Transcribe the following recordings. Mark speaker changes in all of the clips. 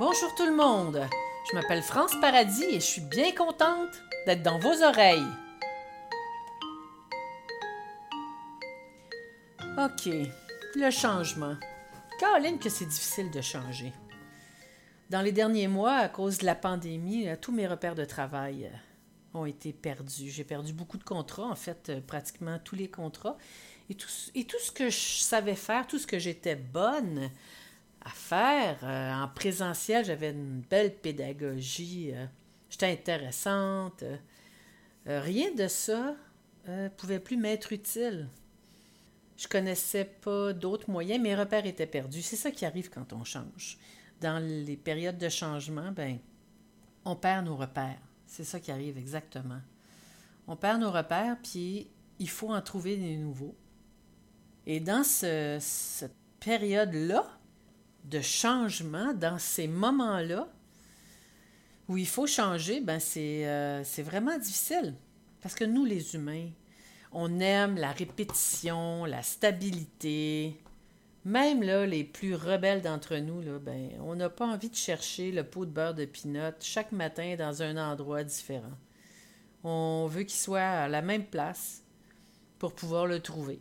Speaker 1: Bonjour tout le monde. Je m'appelle France Paradis et je suis bien contente d'être dans vos oreilles. OK, le changement. Caroline que c'est difficile de changer. Dans les derniers mois, à cause de la pandémie, euh, tous mes repères de travail euh, ont été perdus. J'ai perdu beaucoup de contrats, en fait, euh, pratiquement tous les contrats. Et tout, et tout ce que je savais faire, tout ce que j'étais bonne à faire, en présentiel, j'avais une belle pédagogie, j'étais intéressante. rien de ça ne pouvait plus m'être utile. Je connaissais pas d'autres moyens, mes repères étaient perdus. C'est ça qui arrive quand on change dans les périodes de changement, ben, on perd nos repères. C'est ça qui arrive exactement. On perd nos repères, puis il faut en trouver des nouveaux. Et dans cette période-là de changement, dans ces moments-là, où il faut changer, ben c'est, euh, c'est vraiment difficile. Parce que nous, les humains, on aime la répétition, la stabilité, même les plus rebelles d'entre nous, là, ben, on n'a pas envie de chercher le pot de beurre de pinot chaque matin dans un endroit différent. On veut qu'il soit à la même place pour pouvoir le trouver.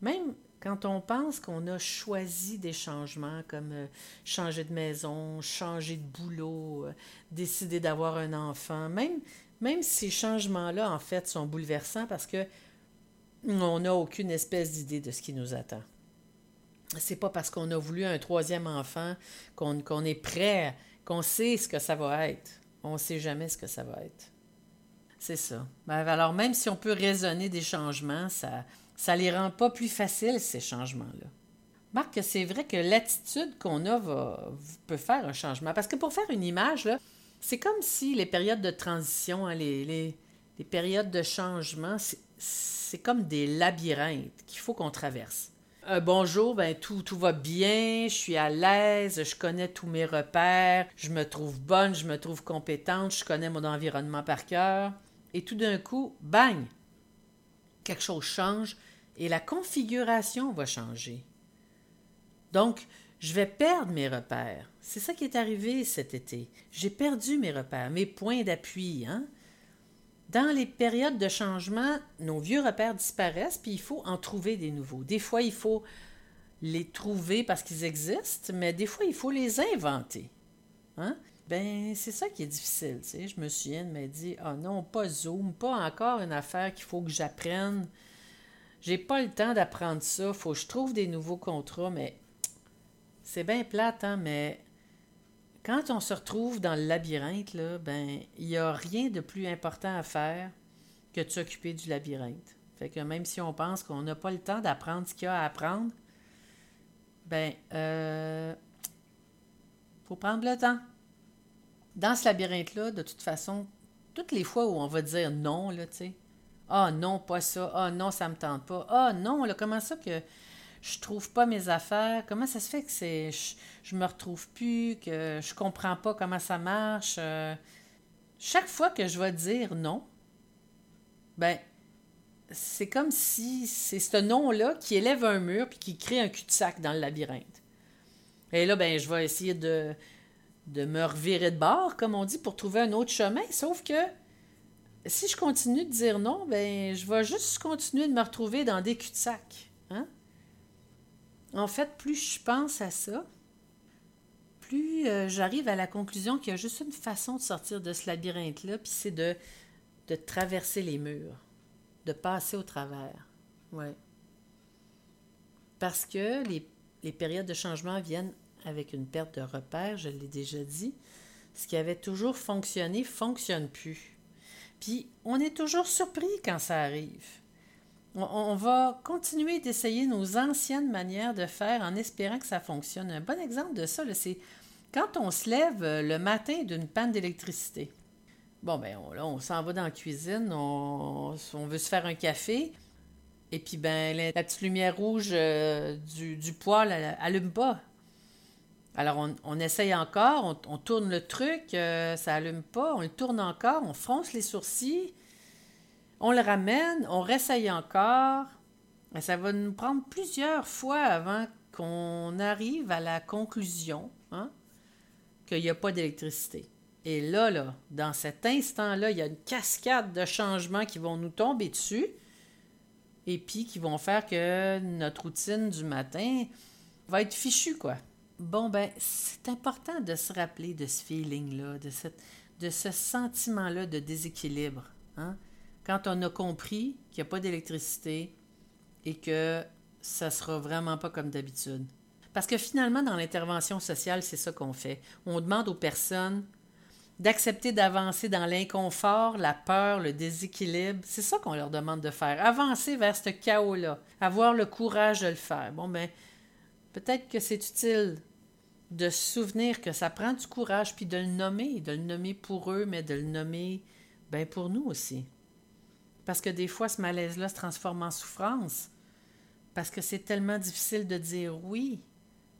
Speaker 1: Même quand on pense qu'on a choisi des changements comme euh, changer de maison, changer de boulot, euh, décider d'avoir un enfant, même, même ces changements-là, en fait, sont bouleversants parce que on n'a aucune espèce d'idée de ce qui nous attend c'est pas parce qu'on a voulu un troisième enfant qu'on est prêt, qu'on sait ce que ça va être. On ne sait jamais ce que ça va être. C'est ça. Ben, alors, même si on peut raisonner des changements, ça ne les rend pas plus faciles, ces changements-là. Marc, c'est vrai que l'attitude qu'on a peut faire un changement. Parce que pour faire une image, c'est comme si les périodes de transition, hein, les, périodes de changement, c'est comme des labyrinthes qu'il faut qu'on traverse un bonjour, ben tout, tout va bien, je suis à l'aise, je connais tous mes repères, je me trouve bonne, je me trouve compétente, je connais mon environnement par cœur. Et tout d'un coup, bang! Quelque chose change et la configuration va changer. Donc, je vais perdre mes repères. C'est ça qui est arrivé cet été. J'ai perdu mes repères, mes points d'appui. Hein? Dans les périodes de changement, nos vieux repères disparaissent, puis il faut en trouver des nouveaux. Des fois, il faut les trouver parce qu'ils existent, mais des fois, il faut les inventer. Hein? Ben, c'est ça qui est difficile. Je me souviens de me dire Ah non, pas Zoom, pas encore une affaire qu'il faut que j'apprenne. J'ai pas le temps d'apprendre ça. Faut que je trouve des nouveaux contrats, mais c'est bien plate, hein, mais quand on se retrouve dans le labyrinthe, ben, il n'y a rien de plus important à faire que de s'occuper du labyrinthe. Fait que même si on pense qu'on n'a pas le temps d'apprendre ce qu'il y a à apprendre, ben, euh, faut prendre le temps. Dans ce labyrinthe-là, de toute façon, toutes les fois où on va dire non, là, tu sais, ah non, pas ça, ah non, ça me tente pas, ah non, là, comment ça que je trouve pas mes affaires? Comment ça se fait que c'est je, je, me retrouve plus, que je comprends pas comment ça marche? Euh, chaque fois que je vais dire non, ben c'est comme si c'est ce non-là qui élève un mur puis qui crée un cul-de-sac dans le labyrinthe. Et là, ben, je vais essayer de, de me revirer de bord, comme on dit, pour trouver un autre chemin. Sauf que si je continue de dire non, ben, je vais juste continuer de me retrouver dans des cul-de-sac. Hein? En fait, plus je pense à ça, plus euh, j'arrive à la conclusion qu'il y a juste une façon de sortir de ce labyrinthe-là, puis c'est de, traverser les murs, de passer au travers. Ouais. Parce que les, les périodes de changement viennent avec une perte de repère, je l'ai déjà dit. Ce qui avait toujours fonctionné fonctionne plus. Puis on est toujours surpris quand ça arrive. On, va continuer d'essayer nos anciennes manières de faire en espérant que ça fonctionne. Un bon exemple de ça, c'est quand on se lève euh, le matin d'une panne d'électricité. Bon, ben là, on s'en va dans la cuisine, on, veut se faire un café, et puis ben la, petite lumière rouge euh, du, poêle allume pas. Alors on, essaye encore, on, tourne le truc, euh, ça allume pas, on le tourne encore, on fronce les sourcils, on le ramène, on réessaye encore. Ça va nous prendre plusieurs fois avant qu'on arrive à la conclusion. Hein? qu'il n'y a pas d'électricité. Et là, là, dans cet instant-là, il y a une cascade de changements qui vont nous tomber dessus et puis qui vont faire que notre routine du matin va être fichue, quoi. Bon, ben, c'est important de se rappeler de ce feeling-là, de, de ce sentiment-là de déséquilibre. Hein? Quand on a compris qu'il n'y a pas d'électricité et que ça sera vraiment pas comme d'habitude. Parce que finalement, dans l'intervention sociale, c'est ça qu'on fait. On demande aux personnes d'accepter d'avancer dans l'inconfort, la peur, le déséquilibre. C'est ça qu'on leur demande de faire. Avancer vers ce chaos-là. Avoir le courage de le faire. Bon, ben, peut-être que c'est utile de se souvenir que ça prend du courage, puis de le nommer, de le nommer pour eux, mais de le nommer ben, pour nous aussi. Parce que des fois, ce malaise-là se transforme en souffrance. Parce que c'est tellement difficile de dire oui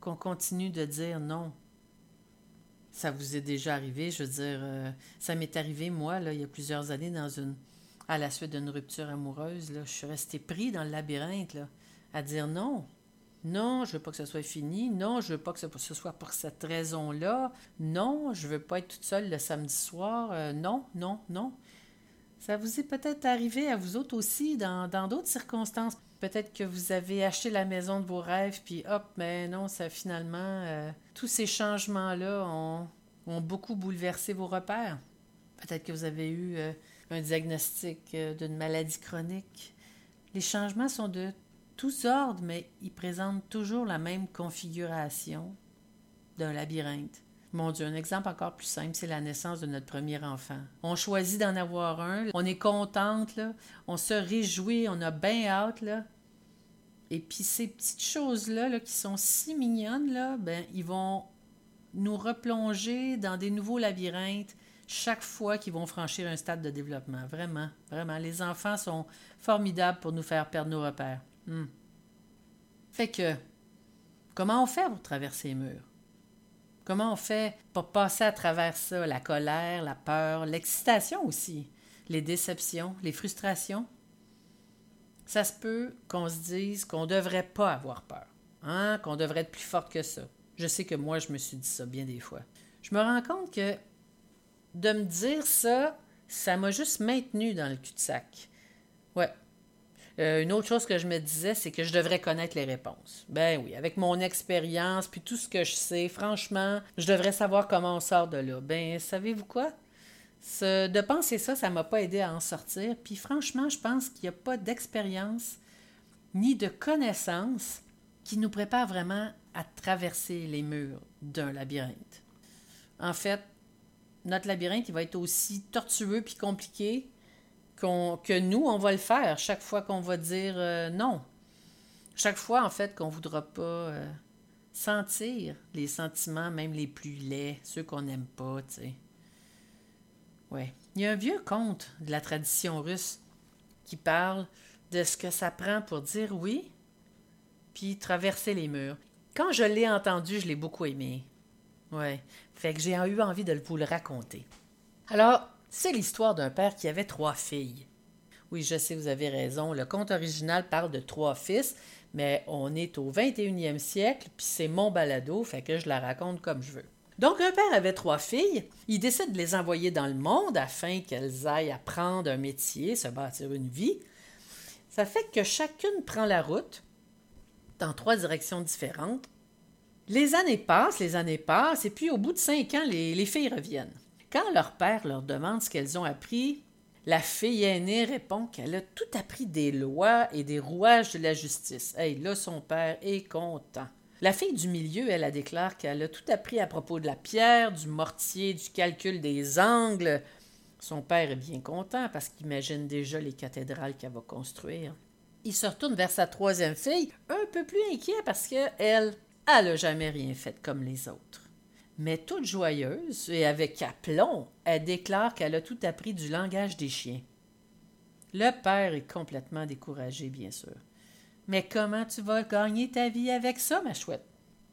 Speaker 1: qu'on continue de dire non. Ça vous est déjà arrivé, je veux dire, euh, ça m'est arrivé, moi, il y a plusieurs années, dans une, à la suite d'une rupture amoureuse, je suis restée pris dans le labyrinthe, à dire non. Non, je veux pas que ce soit fini. Non, je veux pas que ce soit pour cette raison-là. Non, je veux pas être toute seule le samedi soir. Euh, non, non, non. Ça vous est peut-être arrivé à vous autres aussi dans d'autres circonstances. Peut-être que vous avez acheté la maison de vos rêves, puis hop, mais non, ça finalement, euh, tous ces changements-là ont, beaucoup bouleversé vos repères. Peut-être que vous avez eu euh, un diagnostic d'une maladie chronique. Les changements sont de tous ordres, mais ils présentent toujours la même configuration d'un labyrinthe. Mon Dieu, un exemple encore plus simple, c'est la naissance de notre premier enfant. On choisit d'en avoir un, on est contente, là, on se réjouit, on a bien hâte, là, et puis ces petites choses-là qui sont si mignonnes, là, ben, ils vont nous replonger dans des nouveaux labyrinthes chaque fois qu'ils vont franchir un stade de développement. Vraiment, vraiment. Les enfants sont formidables pour nous faire perdre nos repères. Hmm. Fait que, comment on fait pour traverser les murs? Comment on fait pour passer à travers ça, la colère, la peur, l'excitation aussi, les déceptions, les frustrations? ça se peut qu'on se dise qu'on ne devrait pas avoir peur, hein, qu'on devrait être plus forte que ça. Je sais que moi, je me suis dit ça bien des fois. Je me rends compte que de me dire ça, ça m'a juste maintenu dans le cul-de-sac. Ouais. Euh, une autre chose que je me disais, c'est que je devrais connaître les réponses. Ben oui, avec mon expérience, puis tout ce que je sais, franchement, je devrais savoir comment on sort de là. Ben, savez-vous quoi? de penser ça, ça m'a pas aidé à en sortir. Puis franchement, je pense qu'il n'y a pas d'expérience ni de connaissance qui nous prépare vraiment à traverser les murs d'un labyrinthe. En fait, notre labyrinthe, il va être aussi tortueux puis compliqué que nous, on va le faire chaque fois qu'on va dire euh, non. Chaque fois, en fait, qu'on ne voudra pas euh, sentir les sentiments, même les plus laids, ceux qu'on n'aime pas, tu sais. Il y a un vieux conte de la tradition russe qui parle de ce que ça prend pour dire oui, puis traverser les murs. Quand je l'ai entendu, je l'ai beaucoup aimé. Ouais. Fait que j'ai eu envie de vous le raconter. Alors, c'est l'histoire d'un père qui avait trois filles. Oui, je sais, vous avez raison. Le conte original parle de trois fils, mais on est au 21e siècle, puis c'est mon balado, fait que je la raconte comme je veux. Donc, un père avait trois filles. Il décide de les envoyer dans le monde afin qu'elles aillent apprendre un métier, se bâtir une vie. Ça fait que chacune prend la route dans trois directions différentes. Les années passent, les années passent, et puis au bout de cinq ans, les, filles reviennent. Quand leur père leur demande ce qu'elles ont appris, la fille aînée répond qu'elle a tout appris des lois et des rouages de la justice. Hey, là, son père est content. La fille du milieu, elle, a déclare qu'elle a tout appris à propos de la pierre, du mortier, du calcul des angles. Son père est bien content parce qu'il imagine déjà les cathédrales qu'elle va construire. Il se retourne vers sa troisième fille, un peu plus inquiet parce que elle, elle n'a jamais rien fait comme les autres. Mais toute joyeuse et avec aplomb, elle déclare qu'elle a tout appris du langage des chiens. Le père est complètement découragé, bien sûr. Mais comment tu vas gagner ta vie avec ça, ma chouette?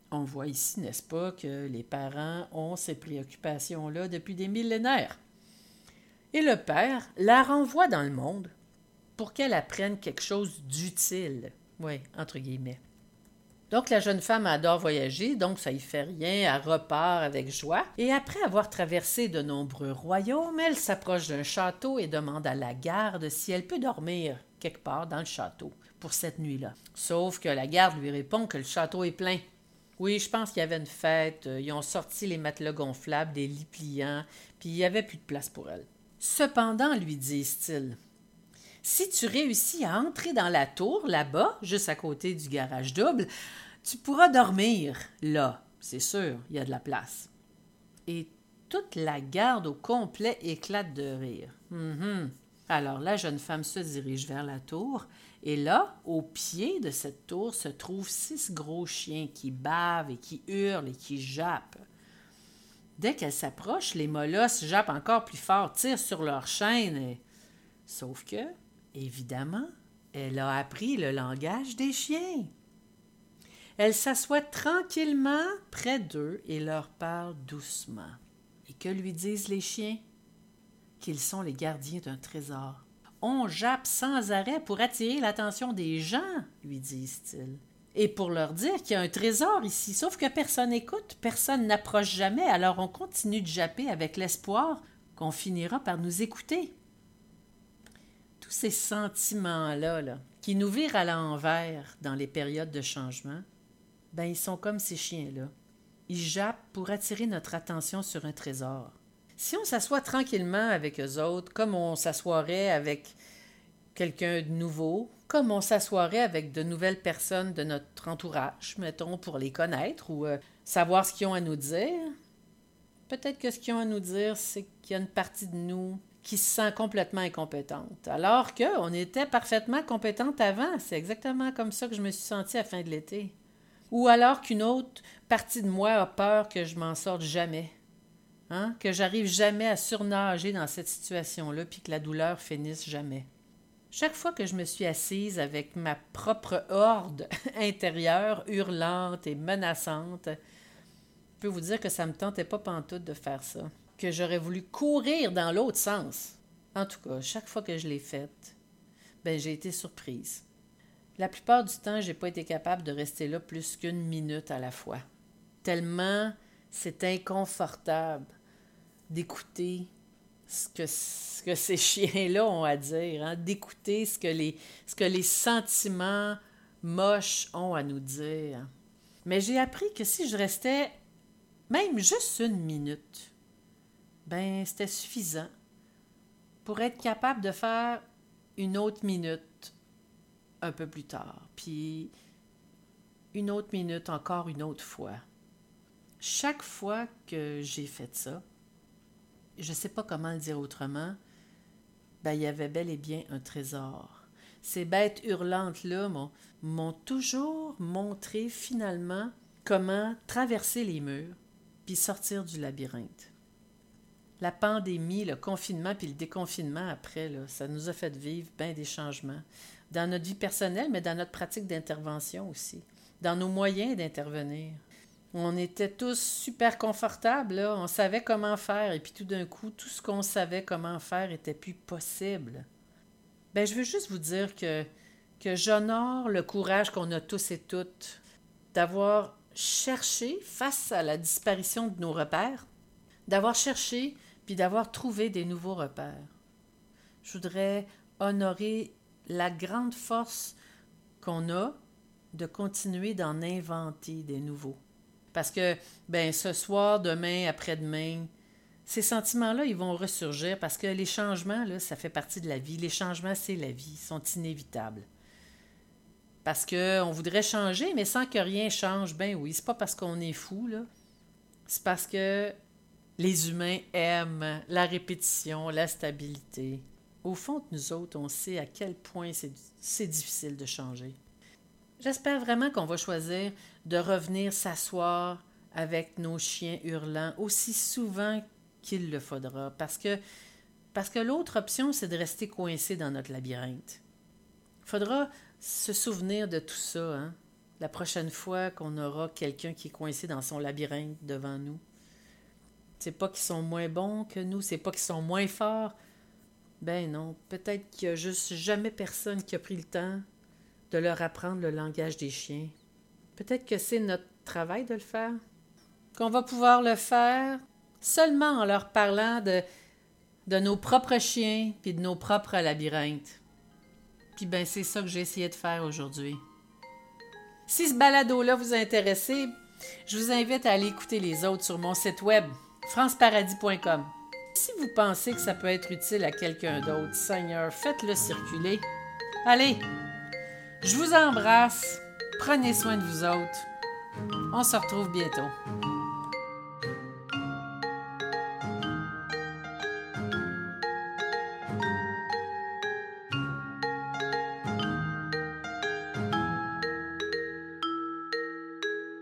Speaker 1: On voit ici, n'est-ce pas, que les parents ont ces préoccupations-là depuis des millénaires. Et le père la renvoie dans le monde pour qu'elle apprenne quelque chose d'utile. Oui, entre guillemets. Donc la jeune femme adore voyager, donc ça y fait rien, elle repart avec joie. Et après avoir traversé de nombreux royaumes, elle s'approche d'un château et demande à la garde si elle peut dormir quelque part dans le château pour cette nuit-là. Sauf que la garde lui répond que le château est plein. Oui, je pense qu'il y avait une fête, euh, ils ont sorti les matelas gonflables, des lits pliants, puis il n'y avait plus de place pour elle. Cependant, lui disent-ils, si tu réussis à entrer dans la tour, là-bas, juste à côté du garage double, tu pourras dormir là. C'est sûr, il y a de la place. Et toute la garde au complet éclate de rire. Mhm. Alors la jeune femme se dirige vers la tour, et là, au pied de cette tour, se trouvent six gros chiens qui bavent et qui hurlent et qui jappent. Dès qu'elle s'approche, les molosses jappent encore plus fort, tirent sur leurs chaînes. Sauf que, évidemment, elle a appris le langage des chiens. Elle s'assoit tranquillement près d'eux et leur parle doucement. Et que lui disent les chiens? Qu'ils sont les gardiens d'un trésor. On jappe sans arrêt pour attirer l'attention des gens, lui disent-ils. Et pour leur dire qu'il y a un trésor ici, sauf que personne n'écoute, personne n'approche jamais, alors on continue de japper avec l'espoir qu'on finira par nous écouter. Tous ces sentiments-là, là, qui nous virent à l'envers dans les périodes de changement, ben ils sont comme ces chiens-là. Ils jappent pour attirer notre attention sur un trésor. Si on s'assoit tranquillement avec eux autres, comme on s'assoirait avec quelqu'un de nouveau, comme on s'assoirait avec de nouvelles personnes de notre entourage, mettons, pour les connaître ou euh, savoir ce qu'ils ont à nous dire, peut-être que ce qu'ils ont à nous dire, c'est qu'il y a une partie de nous qui se sent complètement incompétente, alors qu'on était parfaitement compétente avant. C'est exactement comme ça que je me suis sentie à la fin de l'été ou alors qu'une autre partie de moi a peur que je m'en sorte jamais, hein? que j'arrive jamais à surnager dans cette situation-là, puis que la douleur finisse jamais. Chaque fois que je me suis assise avec ma propre horde intérieure, hurlante et menaçante, je peux vous dire que ça me tentait pas pantoute de faire ça, que j'aurais voulu courir dans l'autre sens. En tout cas, chaque fois que je l'ai faite, ben j'ai été surprise. La plupart du temps, j'ai pas été capable de rester là plus qu'une minute à la fois. Tellement c'est inconfortable d'écouter ce que, ce que ces chiens-là ont à dire, hein, d'écouter ce, que les, ce que les sentiments moches ont à nous dire. Mais j'ai appris que si je restais même juste une minute, ben c'était suffisant pour être capable de faire une autre minute un peu plus tard, puis une autre minute encore une autre fois. Chaque fois que j'ai fait ça, je ne sais pas comment le dire autrement, ben, il y avait bel et bien un trésor. Ces bêtes hurlantes-là m'ont toujours montré finalement comment traverser les murs puis sortir du labyrinthe. La pandémie, le confinement puis le déconfinement après, ça nous a fait vivre bien des changements dans notre vie personnelle, mais dans notre pratique d'intervention aussi, dans nos moyens d'intervenir. On était tous super confortables, on savait comment faire, et puis tout d'un coup, tout ce qu'on savait comment faire était plus possible. Ben, je veux juste vous dire que, que j'honore le courage qu'on a tous et toutes d'avoir cherché, face à la disparition de nos repères, d'avoir cherché d'avoir trouvé des nouveaux repères. Je voudrais honorer la grande force qu'on a de continuer d'en inventer des nouveaux. Parce que, ben, ce soir, demain, après-demain, ces sentiments-là, ils vont ressurgir parce que les changements, ça fait partie de la vie. Les changements, c'est la vie, ils sont inévitables. Parce qu'on voudrait changer, mais sans que rien change, ben oui, c'est pas parce qu'on est fou, là. C'est parce que les humains aiment la répétition, la stabilité. Au fond nous autres, on sait à quel point c'est difficile de changer. J'espère vraiment qu'on va choisir de revenir s'asseoir avec nos chiens hurlants aussi souvent qu'il le faudra, parce que, parce que l'autre option, c'est de rester coincé dans notre labyrinthe. Faudra se souvenir de tout ça, hein, la prochaine fois qu'on aura quelqu'un qui est coincé dans son labyrinthe devant nous. C'est pas qu'ils sont moins bons que nous, c'est pas qu'ils sont moins forts, ben non, peut-être qu'il n'y a juste jamais personne qui a pris le temps de leur apprendre le langage des chiens. Peut-être que c'est notre travail de le faire. Qu'on va pouvoir le faire seulement en leur parlant de, de nos propres chiens puis de nos propres labyrinthes. Puis ben c'est ça que j'ai essayé de faire aujourd'hui. Si ce balado-là vous intéresse, je vous invite à aller écouter les autres sur mon site web franceparadis.com. Si vous pensez que ça peut être utile à quelqu'un d'autre, Seigneur, faites-le circuler. Allez, je vous embrasse. Prenez soin de vous autres. On se retrouve bientôt.